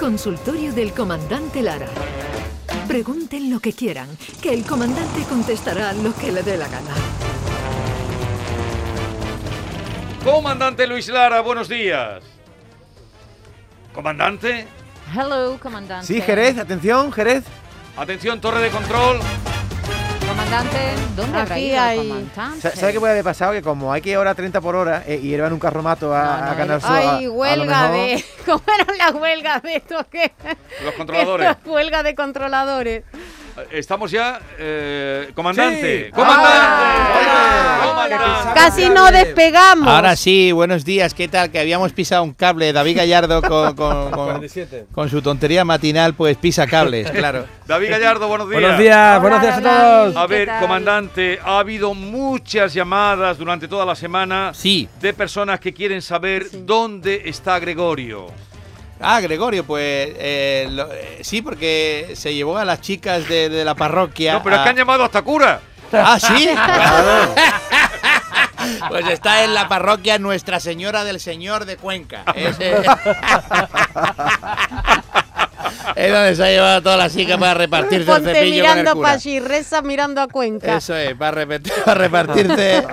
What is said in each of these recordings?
Consultorio del Comandante Lara. Pregunten lo que quieran, que el comandante contestará lo que le dé la gana. Comandante Luis Lara, buenos días. Comandante, Hello, comandante. Sí, Jerez, atención, Jerez. atención, torre de control. Comandante, ¿dónde habrá Aquí ido el hay- comandante? Sa- ¿Sabe qué puede haber pasado? Que como hay que ir ahora a 30 por hora eh, y llevan un carromato a, No, no, a Canal Sur, a- Ay, lo huelga mejor- de. ¿Cómo eran las huelgas de estos que.? Los controladores. huelga de controladores. Estamos ya, eh, comandante. Sí. Comandante. Ah, Comandante. Casi no despegamos. Ahora sí, buenos días, ¿qué tal? Que habíamos pisado un cable, David Gallardo con, con- con- con su tontería matinal, pues pisa cables, claro. David Gallardo, buenos días. Buenos días, buenos días a todos. A ¿Qué ver, comandante, ha habido muchas llamadas durante toda la semana Sí. de personas que quieren saber dónde está Gregorio. Ah, Gregorio, pues eh, lo- eh, sí, porque se llevó a las chicas de, de la parroquia. No, pero es a- que han llamado hasta cura. Ah, sí. pues está en la parroquia Nuestra Señora del Señor de Cuenca. Ese- es donde se ha llevado a todas las chicas para repartirse el Ponte cepillo con el mirando cura. para allí, reza mirando a Cuenca. Eso es, para, repetir, para repartirte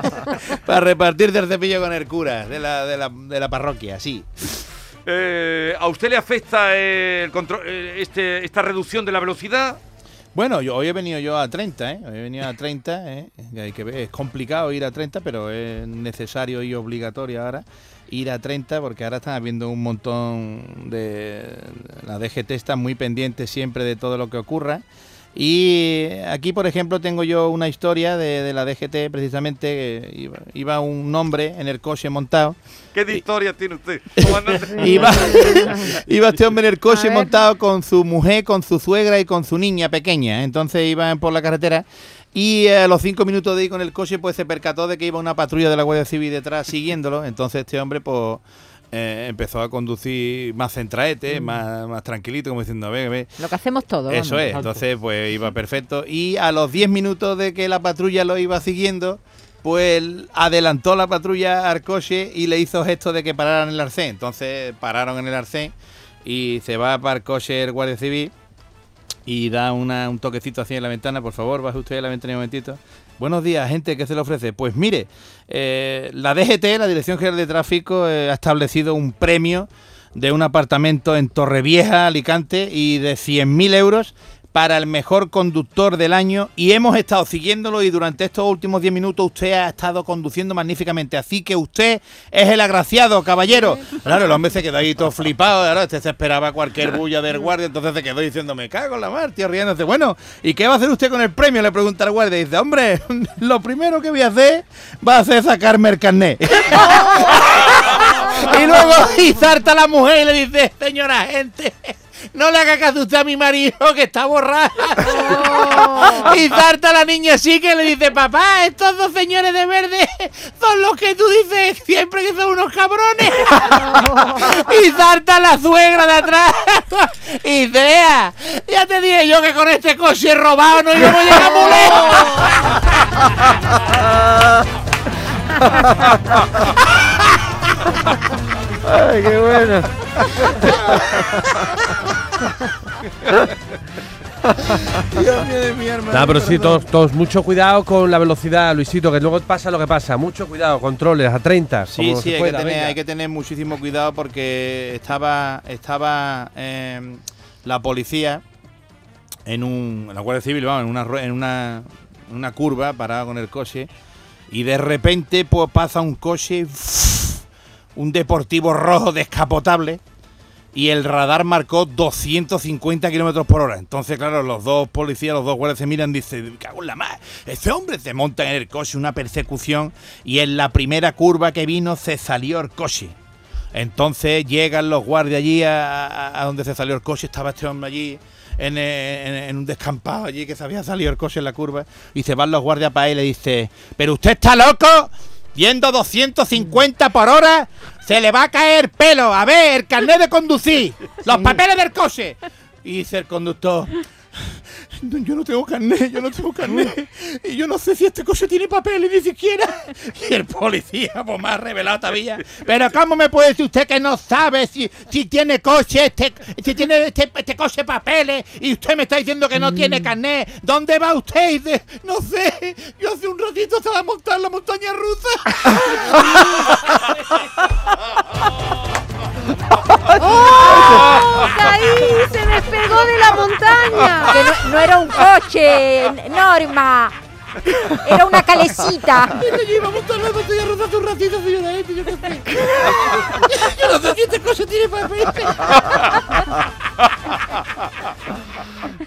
para repartirte el cepillo con el cura de la, de la, de la parroquia, sí. Eh, ¿A usted le afecta el contro- eh, este, esta reducción de la velocidad? Bueno, hoy he venido yo a 30, ¿eh? Hoy he venido a 30, ¿eh? Hay que ver, es complicado ir a 30, pero es necesario y obligatorio ahora ir a 30 porque ahora están habiendo un montón de... La DGT está muy pendiente siempre de todo lo que ocurra. Y aquí, por ejemplo, tengo yo una historia de, de la DGT, precisamente, que iba, iba un hombre en el coche montado ¿Qué de historia tiene usted? Iba, iba este hombre en el coche montado con su mujer, con su suegra y con su niña pequeña. Entonces iban por la carretera y eh, a los cinco minutos de ir con el coche pues se percató de que iba una patrulla de la Guardia Civil detrás siguiéndolo. Entonces este hombre pues eh, empezó a conducir más centraete, más, más tranquilito, como diciendo, a ver, a ver. Lo que hacemos todos. Eso vamos. es, entonces pues iba perfecto. Y a los 10 minutos de que la patrulla lo iba siguiendo, pues adelantó la patrulla al coche y le hizo gesto de que pararan en el arcén. Entonces pararon en el arcén y se va para el coche el guardia civil y da una- un toquecito así en la ventana. Por favor, baje usted a la ventana un momentito. Buenos días, gente, ¿qué se le ofrece? Pues mire, eh, la DGT, la Dirección General de Tráfico, eh, ha establecido un premio de un apartamento en Torrevieja, Alicante, y de 100.000 euros para el mejor conductor del año y hemos estado siguiéndolo y durante estos últimos 10 minutos usted ha estado conduciendo magníficamente, así que usted es el agraciado, caballero. Claro, el hombre se quedó ahí todo flipado, claro, este se esperaba cualquier bulla del guardia, entonces se quedó diciendo, me cago en la mar, tío, riéndose. Bueno, ¿y qué va a hacer usted con el premio? Le pregunta el guardia y dice, hombre, lo primero que voy a hacer va a ser sacarme el carnet. y luego y salta la mujer y le dice, señora gente, no le haga caso usted a mi marido que está borracho. y salta la niña así que le dice, papá, estos dos señores de verde son los que tú dices siempre que son unos cabrones. y salta la suegra de atrás y dice, "Ea, ya te dije yo que con este coche robado no íbamos a lejos". Ay, qué bueno. Dios mío de mi alma. Nada, pero sí, todos, todos mucho cuidado con la velocidad, Luisito, que luego pasa lo que pasa. Mucho cuidado, controles a 30. Sí, como sí, se hay, pueda, que tener, hay que tener muchísimo cuidado porque estaba, estaba eh, la policía en un, la Guardia Civil, vamos, en una, en una, en una curva parada con el coche y de repente pues pasa un coche, un deportivo rojo descapotable y el radar marcó 250 kilómetros por hora. Entonces, claro, los dos policías, los dos guardias se miran y dicen, "Me cago en la mar, ese hombre se monta en el coche, una persecución, y en la primera curva que vino se salió el coche. Entonces llegan los guardias allí a, donde se salió el coche, estaba este hombre allí en, eh, en un descampado allí que se había salido el coche en la curva, y se van los guardias para él y le dice, pero usted está loco, yendo 250 por hora, se le va a caer pelo, a ver, el carnet de conducir, los papeles del coche. Y dice el conductor, "No, yo no tengo carnet, yo no tengo carnet. Y yo no sé si este coche tiene papeles ni siquiera. Y el policía, pues más revelado todavía. Pero ¿cómo me puede decir usted que no sabe si, si tiene coche, este, si tiene este, este coche papeles? Y usted me está diciendo que no tiene carnet. ¿Dónde va usted? Y dice, no sé, yo hace un ratito estaba montando la montaña rusa. ¡Oh! ¡Caí! ¡Se de la montaña! Que no, no era un coche, Norma. Era una calecita. Yo iba a montar la montaña rusa hace un ratito, señora Eti, yo qué sé. Yo no sé si este coche tiene papeles.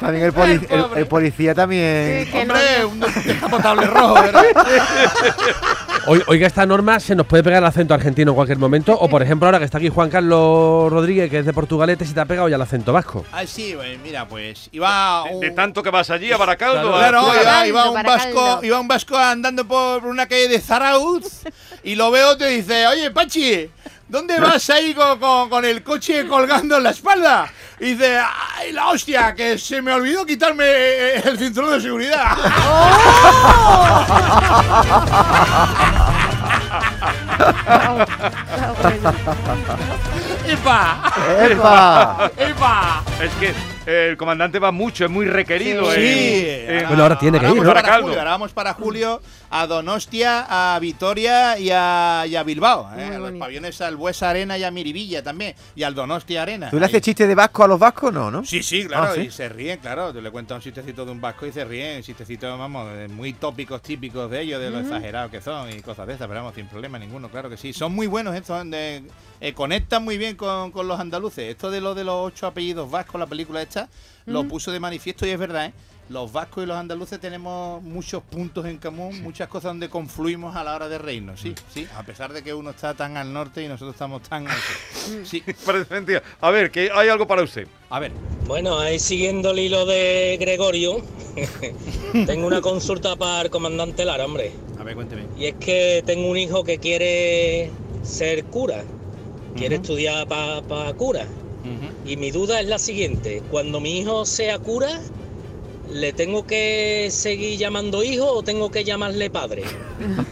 También el, poli- el- el policía también. Que no- Hombre, un descapotable rojo, ¿verdad? Oi- Oiga, esta norma se nos puede pegar el acento argentino en cualquier momento. O, por ejemplo, ahora que está aquí Juan Carlos Rodríguez, que es de Portugalete, se te ha pegado ya el acento vasco. Ah, sí, pues, mira, pues iba De, un... de tanto que vas allí a Baracaldo. Claro, iba, iba un vasco, iba un vasco andando por una calle de Zarauz y lo veo te dice, oye Pachi, ¿dónde vas ahí con, con- con el coche colgando en la espalda? Y dice, ay la hostia, que se me olvidó quitarme eh, el cinturón de seguridad. ¡Epa! ¡Epa! ¡Epa! Es que eh, el comandante va mucho, es muy requerido. Sí. en- en- Bueno, ahora tiene que ir, vamos ¿no? para. Julio, ahora vamos para Julio a Donostia, a Vitoria y a, y a Bilbao. ¿eh? A los pabellones al Buesa Arena y a Miribilla también. Y al Donostia Arena. ¿Tú le haces chiste de vasco a los vascos? No, ¿no? Sí, sí, claro, Ah, ¿sí? y se ríen, claro. Tú le cuentas un chistecito de un vasco y se ríen. Chistecitos, vamos, eh, muy tópicos, típicos de ellos, de lo exagerados que son y cosas de esas, pero vamos, sin problema ninguno, claro que sí. Son muy buenos estos, de- eh, conectan muy bien con, con los andaluces. Esto de lo de los ocho apellidos vascos, la película esta, lo puso de manifiesto y es verdad, ¿eh? Los vascos y los andaluces tenemos muchos puntos en común, muchas cosas donde confluimos a la hora de reírnos, sí, sí, a pesar de que uno está tan al norte y nosotros estamos tan al sur. Sí, Parece mentira. A ver, que hay algo para usted. a ver. Bueno, ahí siguiendo el hilo de Gregorio, tengo una consulta para el comandante Lara, hombre. A ver, cuénteme. Y es que tengo un hijo que quiere ser cura, quiere estudiar para cura. Y mi duda es la siguiente, cuando mi hijo sea cura, ¿le tengo que seguir llamando hijo o tengo que llamarle padre?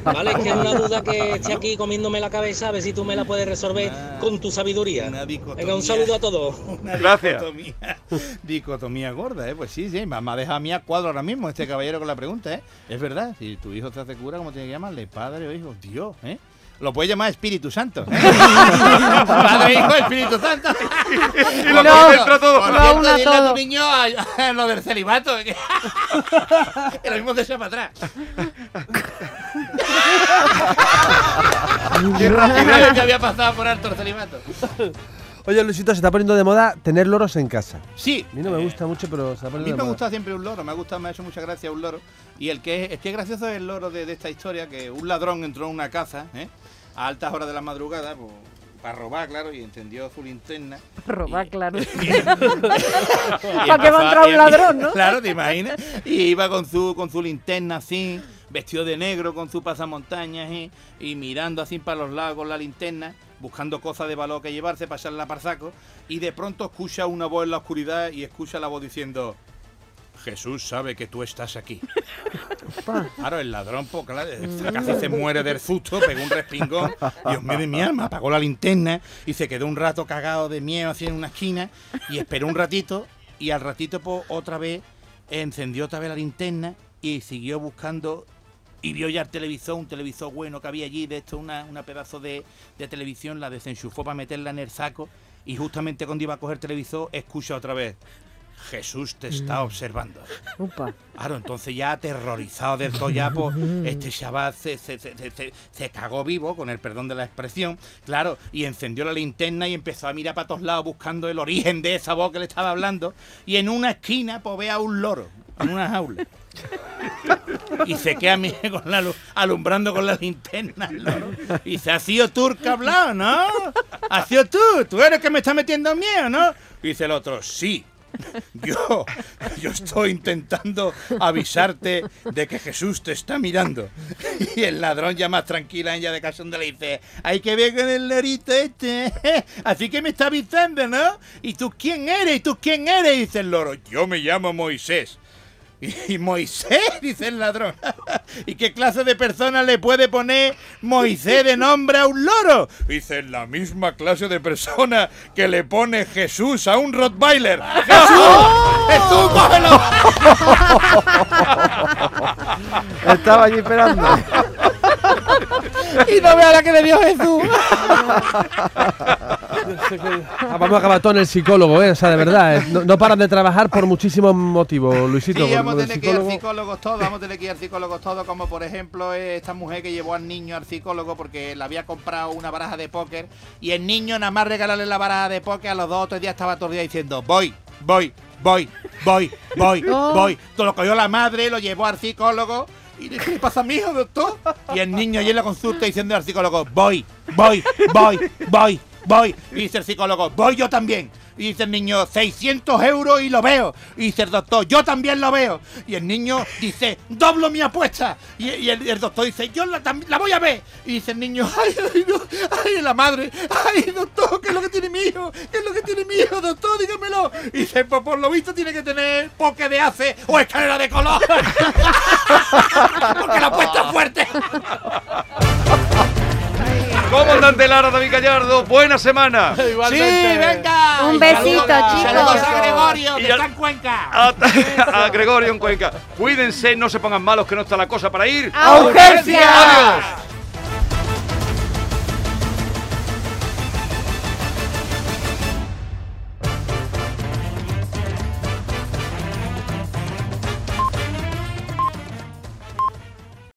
¿Vale? Es que es una duda que estoy aquí comiéndome la cabeza, a ver si tú me la puedes resolver con tu sabiduría. Una dicotomía. Venga, un saludo a todos. Una Gracias. Dicotomía, dicotomía gorda, ¿eh? Pues sí, sí, ha dejado a mí a cuadro ahora mismo este caballero con la pregunta, ¿eh? Es verdad, si tu hijo se hace cura, ¿cómo tiene que llamarle? Padre o hijo, Dios, ¿eh? Lo puedes llamar Espíritu Santo. ¿eh? Padre, hijo, Espíritu Santo. Y lo concentra todo. Por Lo cierto, dile a todo. tu niño a, a lo del celibato. Lo mismo se echa para atrás. Qué rapidez. Que había pasado por alto el celibato. Oye, Luisito, se está poniendo de moda tener loros en casa. Sí. A mí no me eh, gusta mucho, pero se está A mí de me moda. gusta siempre un loro, me ha gustado, me ha hecho mucha gracia un loro. Y el que es, el que es gracioso es el loro de, de esta historia, que un ladrón entró en una casa ¿eh? a altas horas de la madrugada pues, para robar, claro, y encendió su linterna. Robar, Y- claro. ¿Para qué va a entrar un ladrón, no? Claro, te imaginas. Y iba con su, con su linterna así, vestido de negro, con su pasamontañas y, y mirando así para los lados con la linterna, buscando cosas de valor que llevarse, pasarla para saco. Y de pronto escucha una voz en la oscuridad y escucha la voz diciendo... Jesús sabe que tú estás aquí. Claro, el ladrón, pues, claro, casi se muere del susto, pegó un respingón. Dios mío de mi alma, apagó la linterna y se quedó un rato cagado de miedo así en una esquina y esperó un ratito y al ratito pues otra vez encendió otra vez la linterna y siguió buscando y vio ya el televisor, un televisor bueno que había allí, de esto una, una pedazo de, de televisión, la desenchufó para meterla en el saco y justamente cuando iba a coger televisor escucha otra vez, Jesús te está observando. Upa. Claro, entonces ya aterrorizado del todo ya, pues, este chaval se, se, se, se- se- se cagó vivo, con el perdón de la expresión, claro, y encendió la linterna y empezó a mirar para todos lados buscando el origen de esa voz que le estaba hablando, y en una esquina, pues ve a un loro, en una jaula. Y se queda con la alumbrando con la linterna loro. Y dice, ¿has sido tú que ha hablado, no? ¿Has sido tú? ¿Tú eres que me está metiendo miedo, no? Y dice el otro, sí. Yo, yo estoy intentando avisarte de que Jesús te está mirando. Y el ladrón ya más tranquila, ella de cachonda le dice, hay que ver con el lorito este. Así que me está avisando, ¿no? ¿Y tú quién eres? ¿Y tú quién eres? Y dice el loro, yo me llamo Moisés. Y, y Moisés, dice el ladrón. ¿Y qué clase de persona le puede poner Moisés de nombre a un loro? Dice, la misma clase de persona que le pone Jesús a un Rottweiler. ¡Jesús! ¡Jesús, cógelo! Estaba allí esperando. Y no vea la que le dio Jesús. Ah, Vamos a acabar todo en el psicólogo, ¿eh? O sea, de verdad. ¿eh? No, no paran de trabajar por muchísimos motivos, Luisito. Sí, vamos a tener que ir al psicólogo. psicólogos todos, vamos a tener que ir al psicólogos todos, como por ejemplo esta mujer que llevó al niño al psicólogo porque le había comprado una baraja de póker y el niño nada más regalarle la baraja de póker a los dos o tres días estaba todo el día diciendo voy, voy, voy, voy, voy, voy. Todo lo cogió la madre, lo llevó al psicólogo y le ¿qué pasa, mijo, doctor? Y el niño allí en la consulta diciendo al psicólogo, voy, voy, voy, voy, voy. Dice el psicólogo, voy yo también. Y dice el niño, 600 euros y lo veo. Y dice el doctor, yo también lo veo. Y el niño dice, doblo mi apuesta. Y, el, doctor dice, yo la, la voy a ver. Y dice el niño, ay, ay, no, ay, la madre, ay, doctor, ¿qué es lo que tiene mi hijo? ¿Qué es lo que tiene mi hijo, doctor? Dígamelo. Y dice, pues por lo visto tiene que tener poke de hace o escalera de color. Porque la apuesta es fuerte. Comandante Lara, David Gallardo, buena semana. Sí, venga. Un besito, saludos- chicos. Saludos a Gregorio, Y que está en Cuenca. A, a Gregorio en Cuenca. Cuídense, no se pongan malos, que no está la cosa para ir. ¡A urgencia! ¡Adiós!